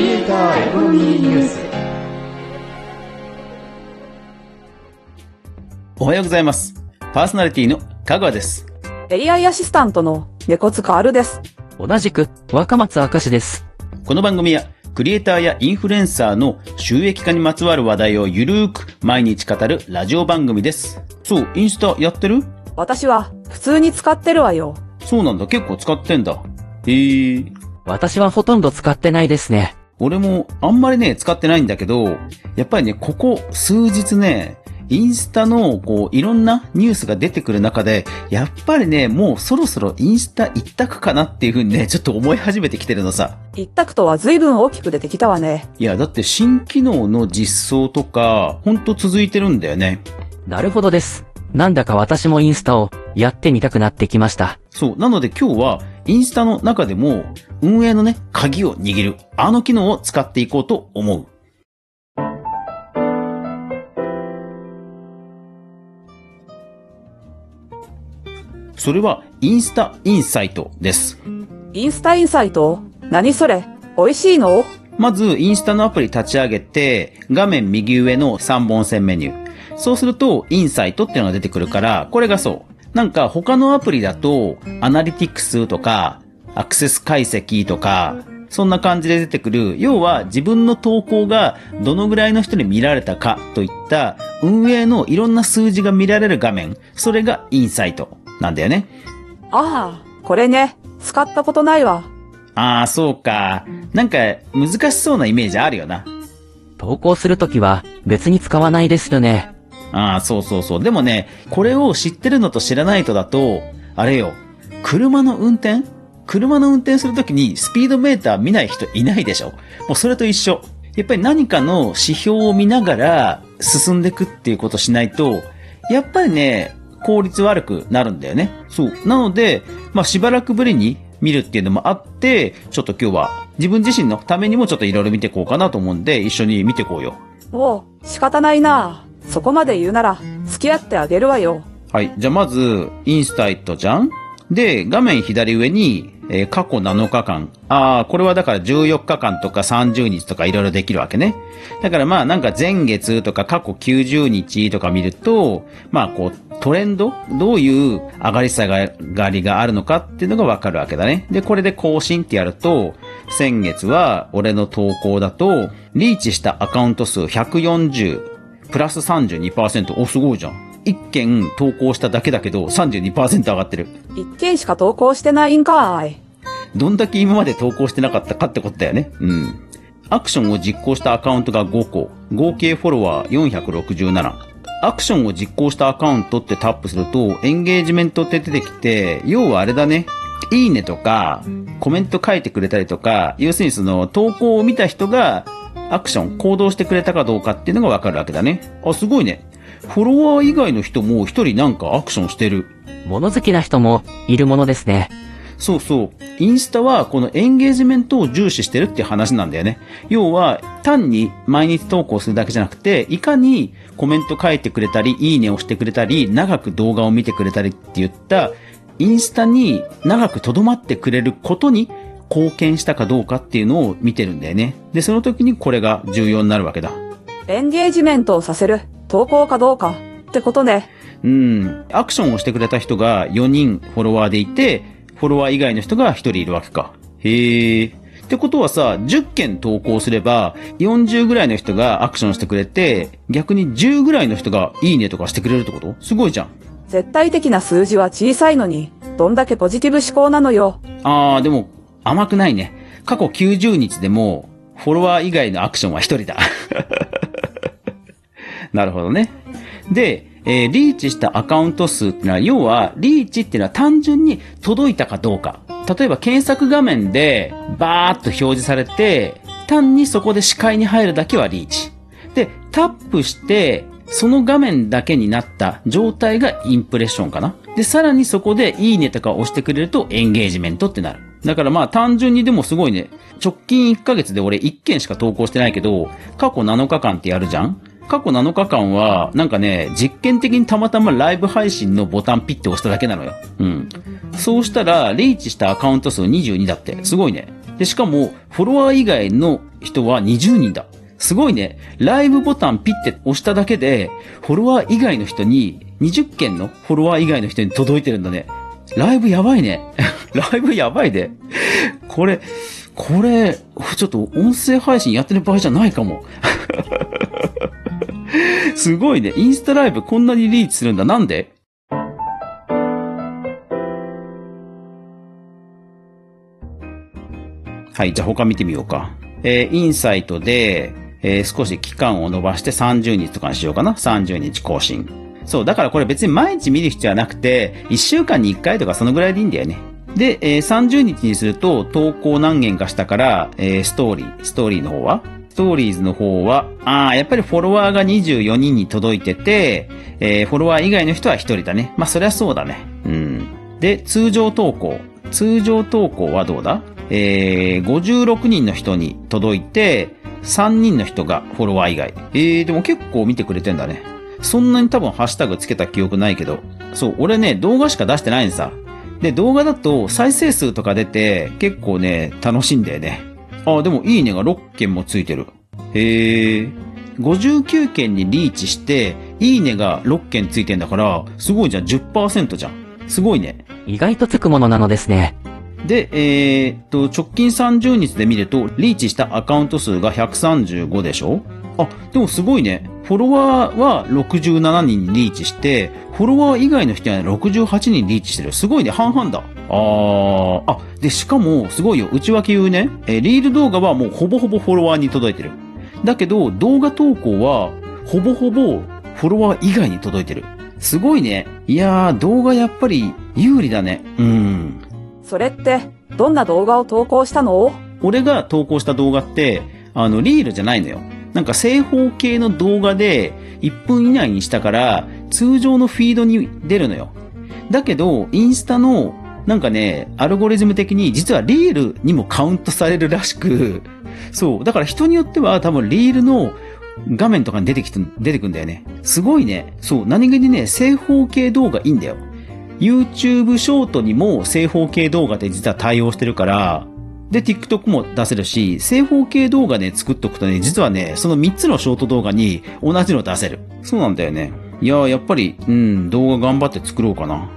リエイターエコノミーニュースおはようございます。パーソナリティの香川です。AI アシスタントの猫塚あるです。同じく、若松明石です。この番組は、クリエイターやインフルエンサーの収益化にまつわる話題をゆるーく毎日語るラジオ番組です。そう、インスタやってる？私は普通に使ってるわよ。そうなんだ、結構使ってんだ。へー。私はほとんど使ってないですね。俺もあんまりね、使ってないんだけど、やっぱりね、ここ数日ね、インスタの、こう、いろんなニュースが出てくる中で、やっぱりね、もうそろそろインスタ一択かなっていうふうにね、ちょっと思い始めてきてるのさ。一択とは随分大きく出てきたわね。いや、だって新機能の実装とか、ほんと続いてるんだよね。なるほどです。なんだか私もインスタをやってみたくなってきました。そう。なので今日は、インスタの中でも、運営のね、鍵を握る、あの機能を使っていこうと思う。それは、インスタインサイトです。インスタインサイト？何それ？美味しいの？まず、インスタのアプリ立ち上げて、画面右上の3本線メニュー。そうすると、インサイトっていうのが出てくるから、これがそう。なんか他のアプリだと、アナリティクスとか、アクセス解析とか、そんな感じで出てくる、要は自分の投稿がどのぐらいの人に見られたかといった運営のいろんな数字が見られる画面、それがインサイトなんだよね。ああ、これね。使ったことないわ。ああ、そうか。なんか難しそうなイメージあるよな。投稿するときは別に使わないですよね。ああ、そうそうそう。でもね、これを知ってるのと知らないとだと、あれよ、車の運転？車の運転するときにスピードメーター見ない人いないでしょ？もうそれと一緒。やっぱり何かの指標を見ながら進んでいくっていうことしないと、やっぱりね、効率悪くなるんだよね。そう。なので、まあしばらくぶりに見るっていうのもあって、ちょっと今日は自分自身のためにもちょっといろいろ見ていこうかなと思うんで、一緒に見ていこうよ。もう、仕方ないな。そこまで言うなら、付き合ってあげるわよ。はい。じゃあまず、インスタイトじゃん？で、画面左上に、えー過去7日間。ああ、これはだから14日間とか30日とかいろいろできるわけね。だからまあなんか前月とか過去90日とか見ると、まあこうトレンド？どういう上がり下がりがあるのかっていうのがわかるわけだね。で、これで更新ってやると、先月は俺の投稿だと、リーチしたアカウント数140、プラス32%。お、すごいじゃん。一件投稿しただけだけど32%上がってる。一件しか投稿してないんかい。どんだけ今まで投稿してなかったかってことだよね。うん。アクションを実行したアカウントが5個。合計フォロワー467。アクションを実行したアカウントってタップすると、エンゲージメントって出てきて、要はあれだね。いいねとか、コメント書いてくれたりとか、要するにその投稿を見た人が、アクション、行動してくれたかどうかっていうのがわかるわけだね。あ、すごいね。フォロワー以外の人も一人なんかアクションしてる。物好きな人もいるものですね。そうそう。インスタはこのエンゲージメントを重視してるって話なんだよね。要は、単に毎日投稿するだけじゃなくて、いかにコメント書いてくれたり、いいねをしてくれたり、長く動画を見てくれたりって言った、インスタに長く留まってくれることに貢献したかどうかっていうのを見てるんだよね。で、その時にこれが重要になるわけだ。エンゲージメントをさせる。投稿かどうか。ってことね。うん。アクションをしてくれた人が4人フォロワーでいて、フォロワー以外の人が1人いるわけか。へえ。ってことはさ、10件投稿すれば、40ぐらいの人がアクションしてくれて、逆に10ぐらいの人がいいねとかしてくれるってこと？すごいじゃん。絶対的な数字は小さいのに、どんだけポジティブ思考なのよ。あー、でも、甘くないね。過去90日でも、フォロワー以外のアクションは1人だ。なるほどね。で、えーリーチしたアカウント数ってのは、要は、リーチっていうのは単純に届いたかどうか。例えば検索画面でバーッと表示されて、単にそこで視界に入るだけはリーチ。で、タップして、その画面だけになった状態がインプレッションかな。で、さらにそこでいいねとか押してくれるとエンゲージメントってなる。だからまあ単純にでもすごいね、直近1ヶ月で俺1件しか投稿してないけど、過去7日間ってやるじゃん？過去7日間は、なんかね、実験的にたまたまライブ配信のボタンピッて押しただけなのよ。うん。そうしたら、リーチしたアカウント数22だって。すごいね。で、しかも、フォロワー以外の人は20人だ。すごいね。ライブボタンピッて押しただけで、フォロワー以外の人に、20件のフォロワー以外の人に届いてるんだね。ライブやばいね。ライブやばいで。これ、これ、ちょっと音声配信やってる場合じゃないかも。すごいね。インスタライブこんなにリーチするんだ。なんで？はい、じゃあ他見てみようか。えーインサイトで、えー少し期間を伸ばして30日とかにしようかな。30日更新。そう、だからこれ別に毎日見る必要はなくて、1週間に1回とかそのぐらいでいいんだよね。で、えー30日にすると投稿何件かしたから、えーストーリー、ストーリーの方は？ストーリーズの方は、ああ、やっぱりフォロワーが24人に届いてて、えーフォロワー以外の人は1人だね。まあそりゃそうだね。うん。で、通常投稿。通常投稿はどうだ？えー、56人の人に届いて、3人の人がフォロワー以外。えー、でも結構見てくれてんだね。そんなに多分ハッシュタグつけた記憶ないけど。そう、俺ね、動画しか出してないんさ。で、動画だと再生数とか出て、結構ね、楽しいんだよね。あ、でもいいねが6件もついてる。へえ。59件にリーチして、いいねが6件ついてんだから、すごいじゃん、10%じゃん。すごいね。意外とつくものなのですね。で、えーっと、直近30日で見ると、リーチしたアカウント数が135でしょあ、でもすごいね。フォロワーは67人にリーチして、フォロワー以外の人は68人リーチしてる。すごいね、半々だ。あー、あ、で、しかも、すごいよ、内訳言うね。えーリール動画はもうほぼほぼフォロワーに届いてる。だけど、動画投稿は、ほぼほぼフォロワー以外に届いてる。すごいね。いやー、動画やっぱり有利だね。うん。それって、どんな動画を投稿したの？俺が投稿した動画って、あの、リールじゃないのよ。なんか正方形の動画で1分以内にしたから、通常のフィードに出るのよ。だけど、インスタの、なんかね、アルゴリズム的に実はリールにもカウントされるらしく、そう。だから人によっては多分リールの画面とかに出てきて、出てくんだよね。すごいね。そう。何気にね、正方形動画いいんだよ。YouTube ショートにも正方形動画で実は対応してるから、で、TikTok も出せるし、正方形動画で作っとくとね、実はね、その3つのショート動画に同じの出せる。そうなんだよね。いやー、やっぱり、うん、動画頑張って作ろうかな。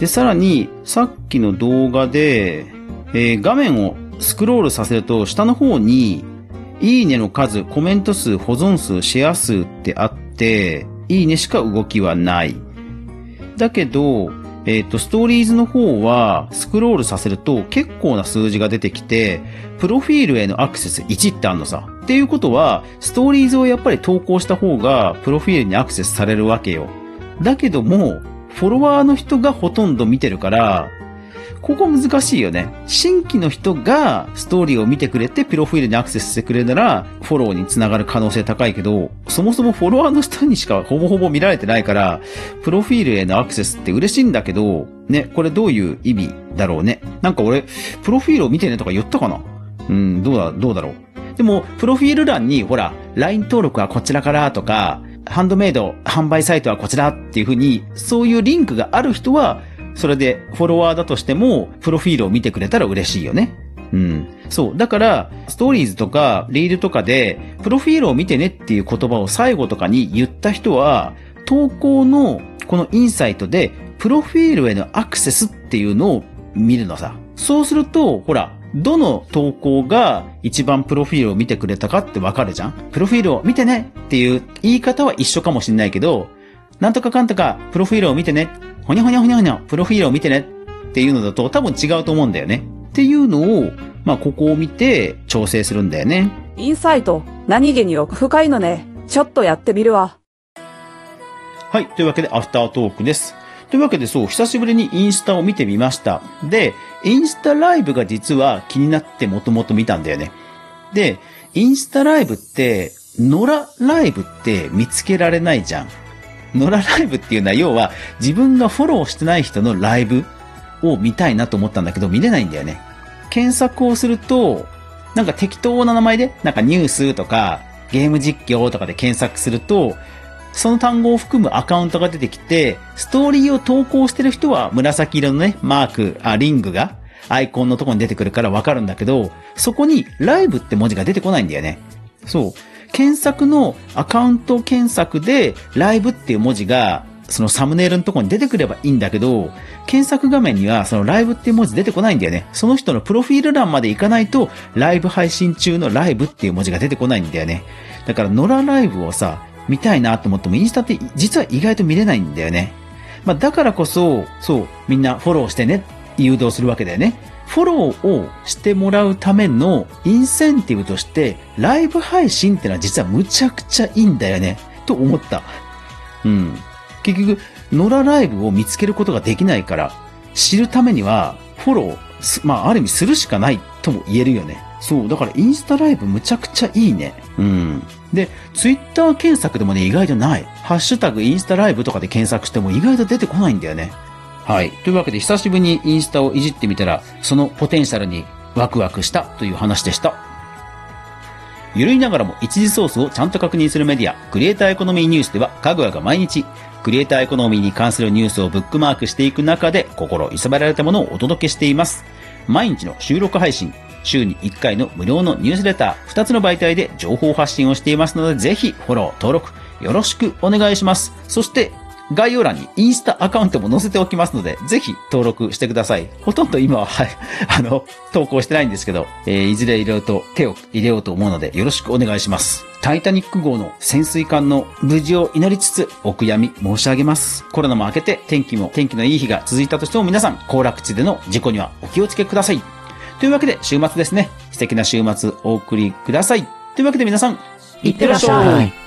で、さらに、さっきの動画で、えー画面をスクロールさせると、下の方に、いいねの数、コメント数、保存数、シェア数ってあって、いいねしか動きはない。だけど、えっ、と、ストーリーズの方は、スクロールさせると結構な数字が出てきて、プロフィールへのアクセス1ってあんのさ。っていうことは、ストーリーズをやっぱり投稿した方が、プロフィールにアクセスされるわけよ。だけども、フォロワーの人がほとんど見てるから、ここ難しいよね。新規の人がストーリーを見てくれて、プロフィールにアクセスしてくれるなら、フォローにつながる可能性高いけど、そもそもフォロワーの人にしかほぼほぼ見られてないから、プロフィールへのアクセスって嬉しいんだけど、ね、これどういう意味だろうね。なんか俺、プロフィールを見てねとか言ったかな？うん、どうだ、どうだろう。でも、プロフィール欄に、ほら、LINE 登録はこちらからとか、ハンドメイド販売サイトはこちらっていうふうに、そういうリンクがある人は、それでフォロワーだとしても、プロフィールを見てくれたら嬉しいよね。うん。そう。だから、ストーリーズとか、リールとかで、プロフィールを見てねっていう言葉を最後とかに言った人は、投稿のこのインサイトで、プロフィールへのアクセスっていうのを見るのさ。そうすると、ほら、どの投稿が一番プロフィールを見てくれたかってわかるじゃんプロフィールを見てねっていう言い方は一緒かもしんないけど、なんとかかんとか、プロフィールを見てね。ほにゃほにゃほにゃほにゃ、プロフィールを見てね。っていうのだと多分違うと思うんだよね。っていうのを、まあ、ここを見て調整するんだよね。インサイト、何気に奥深いのね。ちょっとやってみるわ。はい。というわけで、アフタートークです。というわけで、そう、久しぶりにインスタを見てみました。で、インスタライブが実は気になってもともと見たんだよね。で、インスタライブって、野良ライブって見つけられないじゃん。野良ライブっていうのは、要は自分がフォローしてない人のライブを見たいなと思ったんだけど、見れないんだよね。検索をすると、なんか適当な名前で、なんかニュースとか、ゲーム実況とかで検索すると、その単語を含むアカウントが出てきて、ストーリーを投稿してる人は紫色のね、マーク、あ、リングがアイコンのとこに出てくるからわかるんだけど、そこにライブって文字が出てこないんだよね。そう。検索のアカウント検索でライブっていう文字がそのサムネイルのとこに出てくればいいんだけど、検索画面にはそのライブっていう文字出てこないんだよね。その人のプロフィール欄まで行かないと、ライブ配信中のライブっていう文字が出てこないんだよね。だから、ノラライブをさ、見たいなと思っても、インスタって実は意外と見れないんだよね。まあ、だからこそ、そう、みんなフォローしてね、誘導するわけだよね。フォローをしてもらうためのインセンティブとして、ライブ配信ってのは実はむちゃくちゃいいんだよね。と思った。うん。結局、ノラライブを見つけることができないから、知るためには、フォロー、まあ、ある意味するしかないとも言えるよね。そう。だから、インスタライブむちゃくちゃいいね。うん。で、ツイッター検索でもね、意外とない。ハッシュタグインスタライブとかで検索しても意外と出てこないんだよね。はい。というわけで、久しぶりにインスタをいじってみたら、そのポテンシャルにワクワクしたという話でした。ゆるいながらも一時ソースをちゃんと確認するメディア、クリエイターエコノミーニュースでは、かぐわが毎日、クリエイターエコノミーに関するニュースをブックマークしていく中で、心揺さばられたものをお届けしています。毎日の収録配信、週に1回の無料のニュースレター、2つの媒体で情報発信をしていますので、ぜひフォロー、登録、よろしくお願いします。そして、概要欄にインスタアカウントも載せておきますので、ぜひ登録してください。ほとんど今は、はい、あの、投稿してないんですけど、えー、いずれいろいろと手を入れようと思うので、よろしくお願いします。タイタニック号の潜水艦の無事を祈りつつ、お悔やみ申し上げます。コロナも明けて、天気も、天気のいい日が続いたとしても皆さん、行楽地での事故にはお気をつけください。というわけで、週末ですね。素敵な週末お送りください。というわけで皆さん、いってらっしゃい。